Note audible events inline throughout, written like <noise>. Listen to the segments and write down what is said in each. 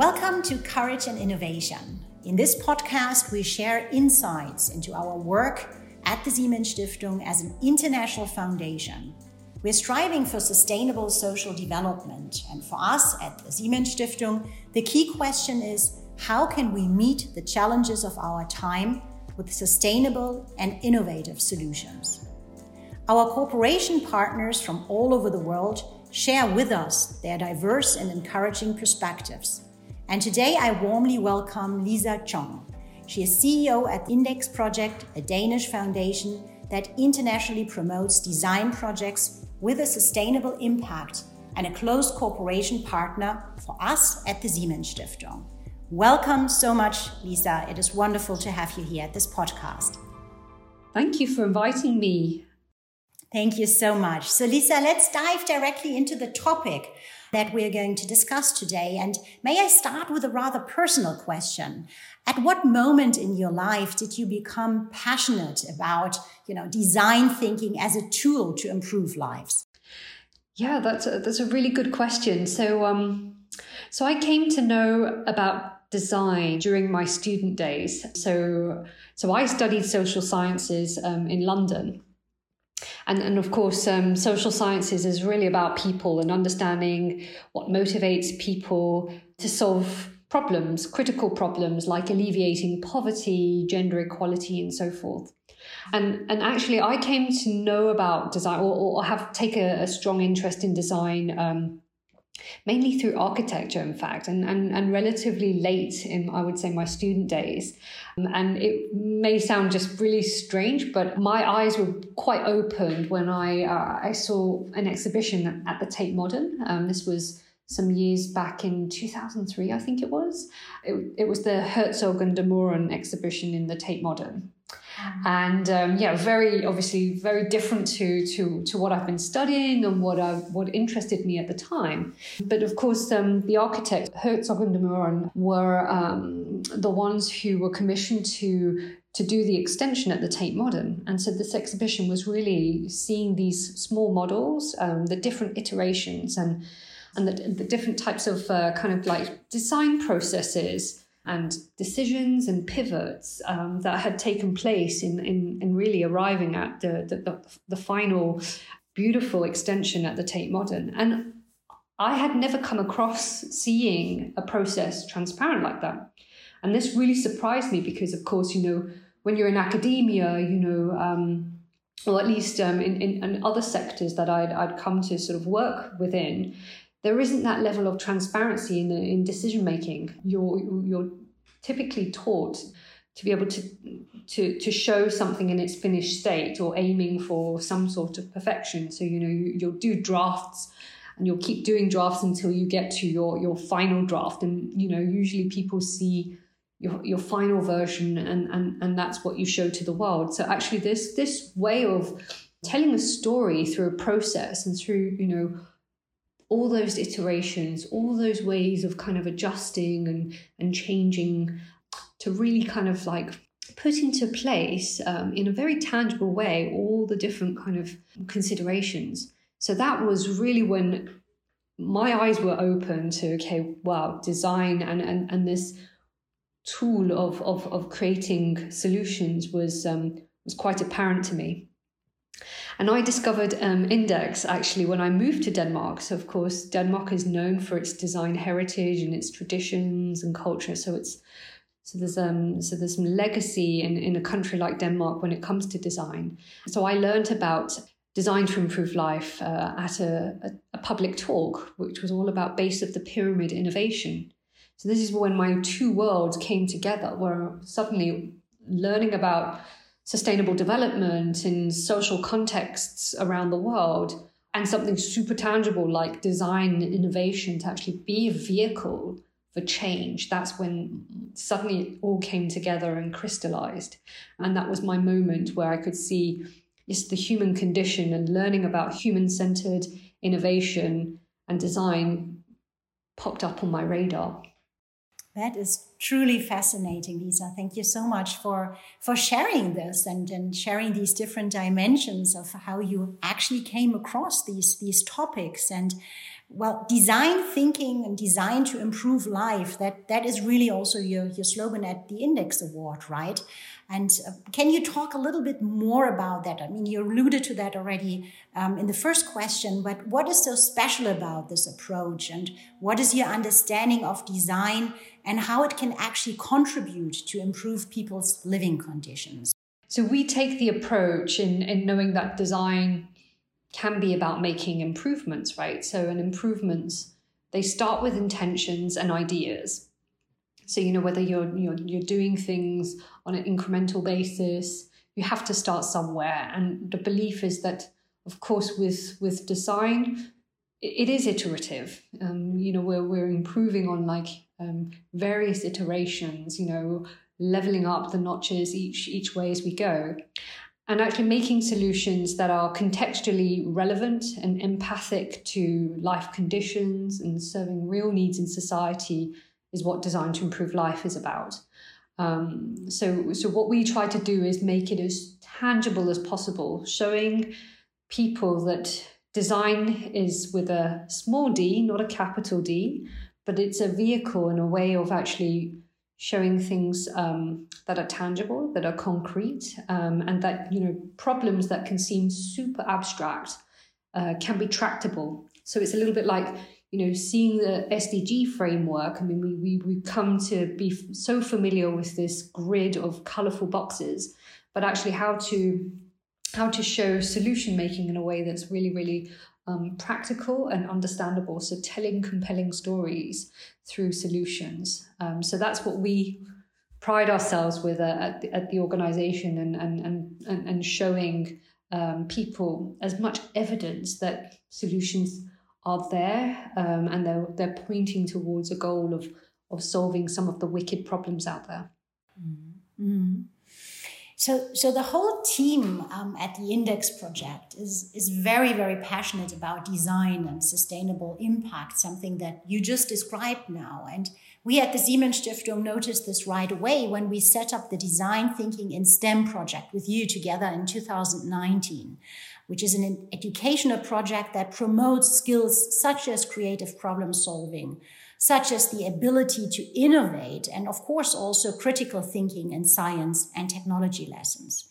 Welcome to Courage and Innovation. In this podcast, we share insights into our work at the Siemens Stiftung as an international foundation. We're striving for sustainable social development, and for us at the Siemens Stiftung, the key question is how can we meet the challenges of our time with sustainable and innovative solutions? Our cooperation partners from all over the world share with us their diverse and encouraging perspectives. And today I warmly welcome Lisa Chong. She is CEO at Index Project, a Danish foundation that internationally promotes design projects with a sustainable impact and a close cooperation partner for us at the Siemens Stiftung. Welcome so much, Lisa. It is wonderful to have you here at this podcast. Thank you for inviting me. Thank you so much. So, Lisa, let's dive directly into the topic that we're going to discuss today. And may I start with a rather personal question? At what moment in your life did you become passionate about, you know, design thinking as a tool to improve lives? Yeah, that's a, that's a really good question. So, um, so I came to know about design during my student days. So, so I studied social sciences um, in London and, and of course, um, social sciences is really about people and understanding what motivates people to solve problems, critical problems like alleviating poverty, gender equality, and so forth. And, and actually, I came to know about design or, or have take a, a strong interest in design um, mainly through architecture, in fact, and, and, and relatively late in, I would say, my student days. Um, and it may sound just really strange, but my eyes were quite opened when I, uh, I saw an exhibition at the Tate Modern. Um, this was some years back in 2003, I think it was. It, it was the Herzog and de Meuron exhibition in the Tate Modern and um, yeah, very obviously very different to to to what I've been studying and what I what interested me at the time. But of course, um, the architects Herzog and de Meuron were um, the ones who were commissioned to to do the extension at the Tate Modern. And so this exhibition was really seeing these small models, um, the different iterations and and the, the different types of uh, kind of like design processes and decisions and pivots um, that had taken place in, in, in really arriving at the, the, the, the final beautiful extension at the Tate Modern. And I had never come across seeing a process transparent like that. And this really surprised me because, of course, you know, when you're in academia, you know, um, or at least um, in, in, in, other sectors that I'd, I'd come to sort of work within, there isn't that level of transparency in, in decision making. You're, you're typically taught to be able to, to, to show something in its finished state or aiming for some sort of perfection. So, you know, you, you'll do drafts and you'll keep doing drafts until you get to your, your final draft. And, you know, usually people see your, your final version and, and, and that's what you show to the world. So actually this, this way of telling a story through a process and through, you know, all those iterations, all those ways of kind of adjusting and, and changing to really kind of like put into place um, in a very tangible way all the different kind of considerations. So that was really when my eyes were open to okay, wow, design and and, and this tool of, of of creating solutions was um, was quite apparent to me. And I discovered um, Index actually when I moved to Denmark. So, of course, Denmark is known for its design heritage and its traditions and culture. So, it's so there's um so there's some legacy in, in a country like Denmark when it comes to design. So I learned about design to improve life uh, at a, a, a public talk, which was all about base of the pyramid innovation. So this is when my two worlds came together, where suddenly learning about sustainable development in social contexts around the world and something super tangible like design innovation to actually be a vehicle for change. That's when suddenly it all came together and crystallized. And that was my moment where i could see just the human condition and learning about human-centered innovation and design popped up on my radar. That is truly fascinating, Lisa. Thank you so much for, for sharing this and, and sharing these different dimensions of how you actually came across these, these topics. And well, design thinking and design to improve life, that, that is really also your, your slogan at the Index Award, right? And uh, can you talk a little bit more about that? I mean, you alluded to that already um, in the first question, but what is so special about this approach? And what is your understanding of design and how it can actually contribute to improve people's living conditions? So we take the approach in, in knowing that design can be about making improvements, right? So, an improvements, they start with intentions and ideas. So you know whether you're you're you're doing things on an incremental basis, you have to start somewhere. And the belief is that, of course, with with design, it is iterative. Um, you know, we're we're improving on like um, various iterations. You know, leveling up the notches each each way as we go and actually making solutions that are contextually relevant and empathic to life conditions and serving real needs in society is what design to improve life is about. Um, so, so what we try to do is make it as tangible as possible, showing people that design is with a small d, not a capital D, but it's a vehicle and a way of actually showing things um, that are tangible, that are concrete, um, and that you know problems that can seem super abstract uh, can be tractable. So it's a little bit like you know, seeing the SDG framework, I mean, we, we, we come to be so familiar with this grid of colorful boxes, but actually how to how to show solution making in a way that's really, really um, practical and understandable. So telling compelling stories through solutions. Um, so that's what we pride ourselves with uh, at, the, at the organization and, and, and, and showing um, people as much evidence that solutions are there um, and they're, they're pointing towards a goal of, of solving some of the wicked problems out there. Mm-hmm. So, so the whole team um, at the Index Project is, is very, very passionate about design and sustainable impact, something that you just described now. And we at the Siemens Stiftung noticed this right away when we set up the Design Thinking in STEM project with you together in 2019 which is an educational project that promotes skills such as creative problem solving, such as the ability to innovate, and of course also critical thinking in science and technology lessons.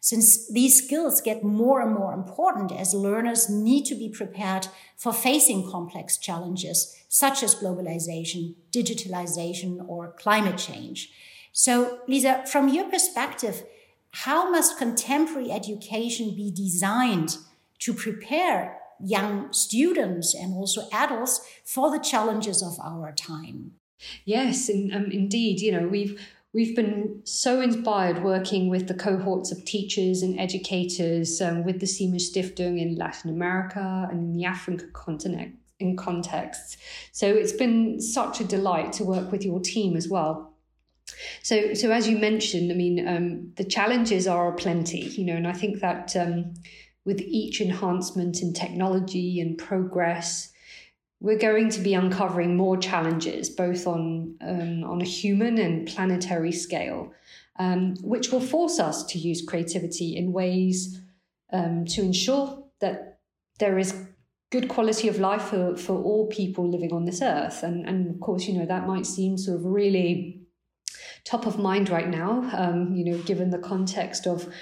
Since these skills get more and more important as learners need to be prepared for facing complex challenges such as globalization, digitalization, or climate change. So, Lisa, from your perspective, how must contemporary education be designed to prepare young students and also adults for the challenges of our time? Yes, in, um, indeed. You know, we've we've been so inspired working with the cohorts of teachers and educators um, with the Siemens Stiftung in Latin America and in the African continent in contexts. So it's been such a delight to work with your team as well. So, so as you mentioned, I mean, um, the challenges are plenty, you know, and I think that um, with each enhancement in technology and progress, we're going to be uncovering more challenges, both on um, on a human and planetary scale, um, which will force us to use creativity in ways um, to ensure that there is good quality of life for, for all people living on this earth. And, and of course, you know, that might seem sort of really top of mind right now, um, you know, given the context of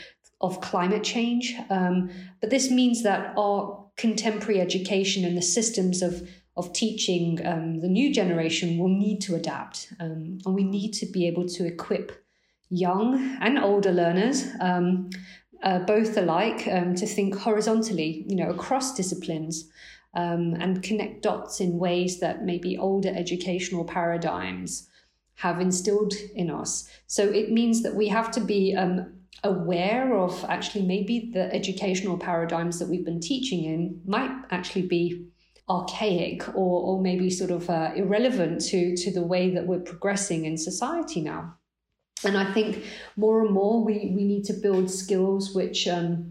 of climate change. Um, but this means that our contemporary education and the systems of of teaching um, the new generation will need to adapt, um, and we need to be able to equip young and older learners. Um, uh, both alike um, to think horizontally, you know, across disciplines, and connect dots in ways that maybe older educational paradigms have instilled in us. So it means that we have to be um, aware of actually maybe the educational paradigms that we've been teaching in might actually be archaic or, or maybe sort of uh, irrelevant to, to the way that we're progressing in society now. And I think more and more we, we need to build skills which um,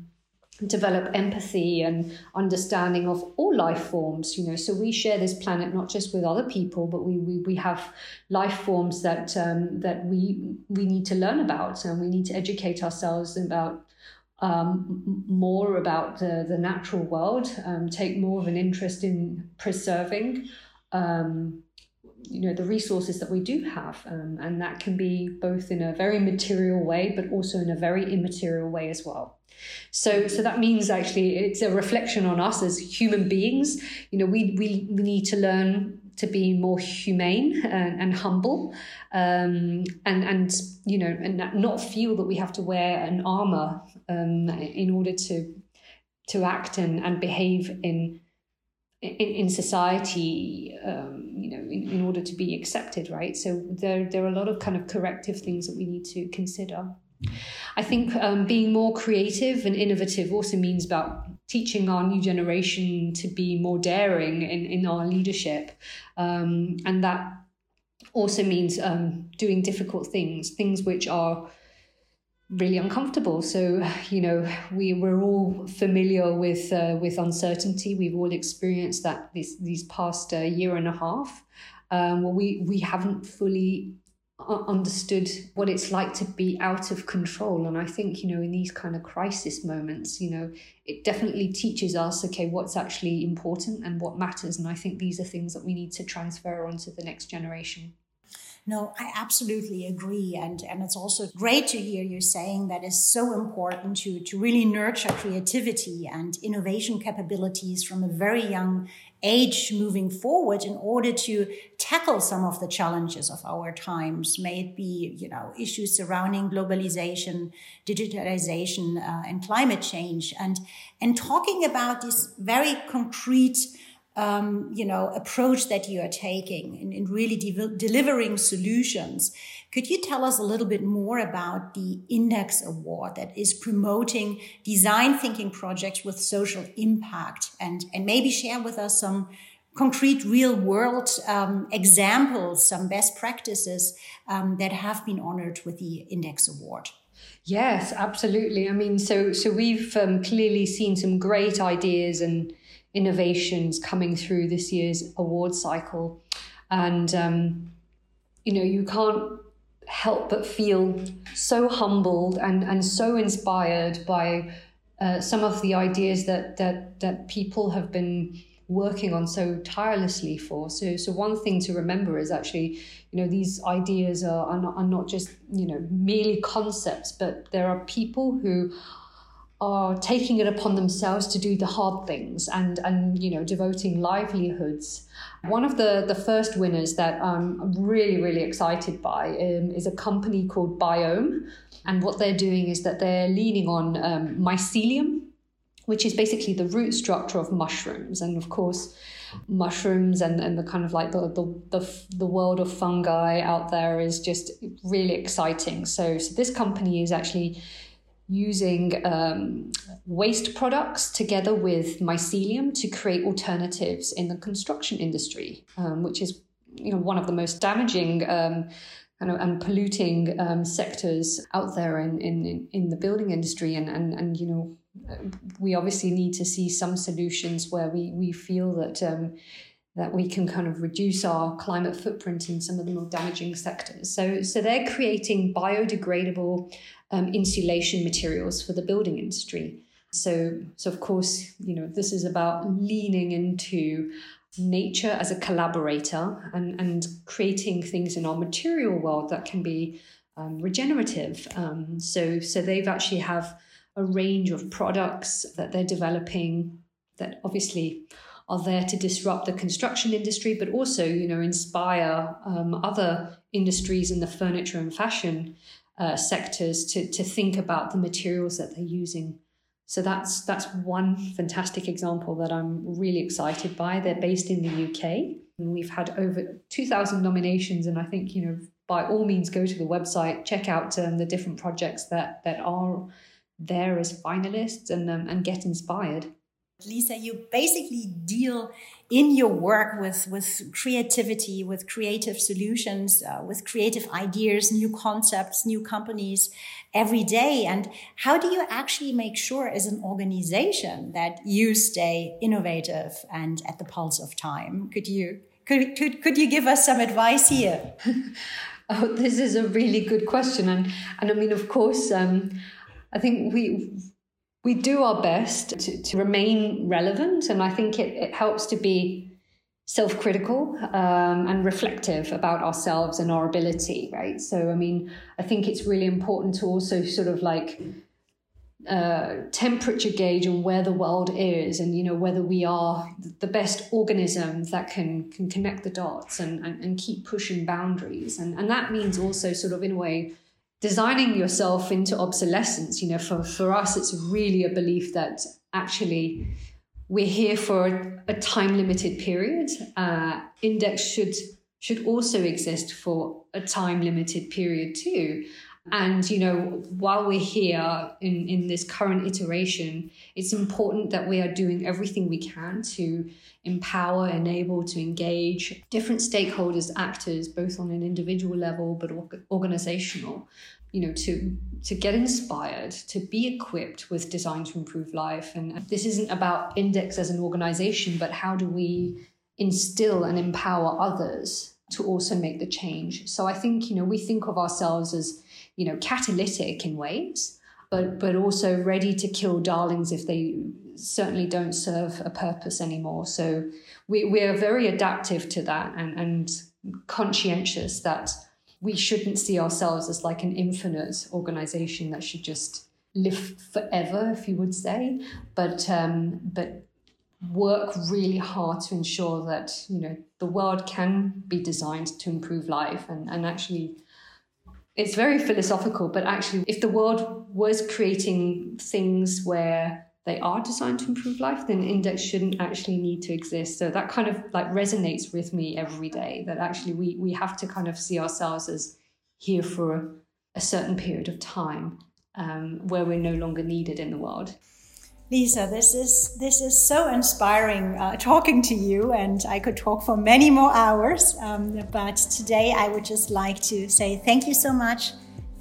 develop empathy and understanding of all life forms you know. So we share this planet not just with other people but we we, we have life forms that um, that we we need to learn about and we need to educate ourselves about um, more about the, the natural world um, take more of an interest in preserving um, you know the resources that we do have um, and that can be both in a very material way but also in a very immaterial way as well so, so that means actually it's a reflection on us as human beings. You know, we we, we need to learn to be more humane and, and humble, um, and and you know, and not feel that we have to wear an armor um, in order to to act and, and behave in in, in society, um, you know, in, in order to be accepted, right? So there there are a lot of kind of corrective things that we need to consider. I think um, being more creative and innovative also means about teaching our new generation to be more daring in, in our leadership. Um, and that also means um, doing difficult things, things which are really uncomfortable. So, you know, we, we're all familiar with, uh, with uncertainty. We've all experienced that this, these past uh, year and a half. Um, well, we, we haven't fully understood what it's like to be out of control and i think you know in these kind of crisis moments you know it definitely teaches us okay what's actually important and what matters and i think these are things that we need to transfer onto the next generation no, I absolutely agree. And, and it's also great to hear you saying that it's so important to, to really nurture creativity and innovation capabilities from a very young age moving forward in order to tackle some of the challenges of our times. May it be, you know, issues surrounding globalization, digitalization, uh, and climate change. And, and talking about this very concrete um, you know, approach that you are taking in, in really de- delivering solutions. Could you tell us a little bit more about the Index Award that is promoting design thinking projects with social impact and, and maybe share with us some concrete real world um, examples, some best practices um, that have been honored with the Index Award? Yes, absolutely. I mean, so so we've um, clearly seen some great ideas and innovations coming through this year's award cycle. And, um, you know, you can't help but feel so humbled and, and so inspired by uh, some of the ideas that, that, that people have been working on so tirelessly for. So, so one thing to remember is actually, you know, these ideas are, are, not, are not just, you know, merely concepts, but there are people who are taking it upon themselves to do the hard things and and you know devoting livelihoods. One of the the first winners that i'm really really excited by um, is a company called Biohm. And what they're doing is that they're leaning on um, mycelium which is basically the root structure of mushrooms. And of course mushrooms and, and the kind of like the, the, the, the world of fungi out there is just really exciting. So, so this company is actually using um, waste products together with mycelium to create alternatives in the construction industry, um, which is you know one of the most damaging um, of and polluting um, sectors out there in, in in the building industry, and and and you know we obviously need to see some solutions where we we feel that um, that we can kind of reduce our climate footprint in some of the more damaging sectors. So, so they're creating biodegradable um, insulation materials for the building industry. So, so of course, you know, this is about leaning into nature as a collaborator and, and creating things in our material world that can be um, regenerative. Um, so, so they've actually have a range of products that they're developing that obviously are there to disrupt the construction industry, but also, you know, inspire um, other industries in the furniture and fashion uh, sectors to, to think about the materials that they're using. So that's that's one fantastic example that I'm really excited by. They're based in the UK. And we've had over 2,000 nominations, and I think you know by all means go to the website, check out um, the different projects that that are there as finalists, and um, and get inspired. Lisa, you basically deal in your work with, with creativity, with creative solutions, uh, with creative ideas, new concepts, new companies every day. And how do you actually make sure as an organization that you stay innovative and at the pulse of time? Could you, could, could, could you give us some advice here? <laughs> oh, this is a really good question. And, and I mean, of course, um, I think we, we do our best to, to remain relevant. And I think it, it helps to be self critical um, and reflective about ourselves and our ability, right? So, I mean, I think it's really important to also sort of like uh, temperature gauge on where the world is and you know whether we are the best organisms that can can connect the dots and, and, and keep pushing boundaries and and that means also sort of in a way designing yourself into obsolescence you know for for us it's really a belief that actually we're here for a time limited period. Uh, index should should also exist for a time limited period too and you know while we're here in in this current iteration it's important that we are doing everything we can to empower enable to engage different stakeholders actors both on an individual level but organizational you know to to get inspired to be equipped with design to improve life. And this isn't about index as an organization but how do we instill and empower others to also make the change so i think you know we think of ourselves as you know, catalytic in ways, but but also ready to kill darlings if they certainly don't serve a purpose anymore. So we, we are very adaptive to that and, and conscientious that we shouldn't see ourselves as like an infinite organization that should just live forever, if you would say, but um, but work really hard to ensure that you know the world can be designed to improve life and, and actually it's very philosophical, but actually, if the world was creating things where they are designed to improve life, then index shouldn't actually need to exist. So that kind of like resonates with me every day that actually we, we have to kind of see ourselves as here for a, certain period of time um, where we're no longer needed in the world. Lisa, this is this is so inspiring uh, talking to you, and I could talk for many more hours. Um, but today, I would just like to say thank you so much.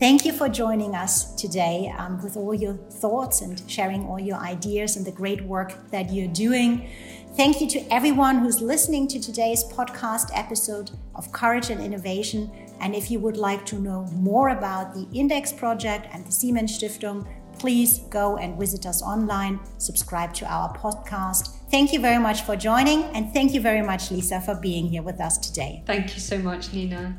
Thank you for joining us today um, with all your thoughts and sharing all your ideas and the great work that you're doing. Thank you to everyone who's listening to today's podcast episode of Courage and Innovation. And if you would like to know more about the Index Project and the Siemens Stiftung, please go and visit us online, subscribe to our podcast. Thank you very much for joining, and thank you very much, Lisa, for being here with us today. Thank you so much, Nina.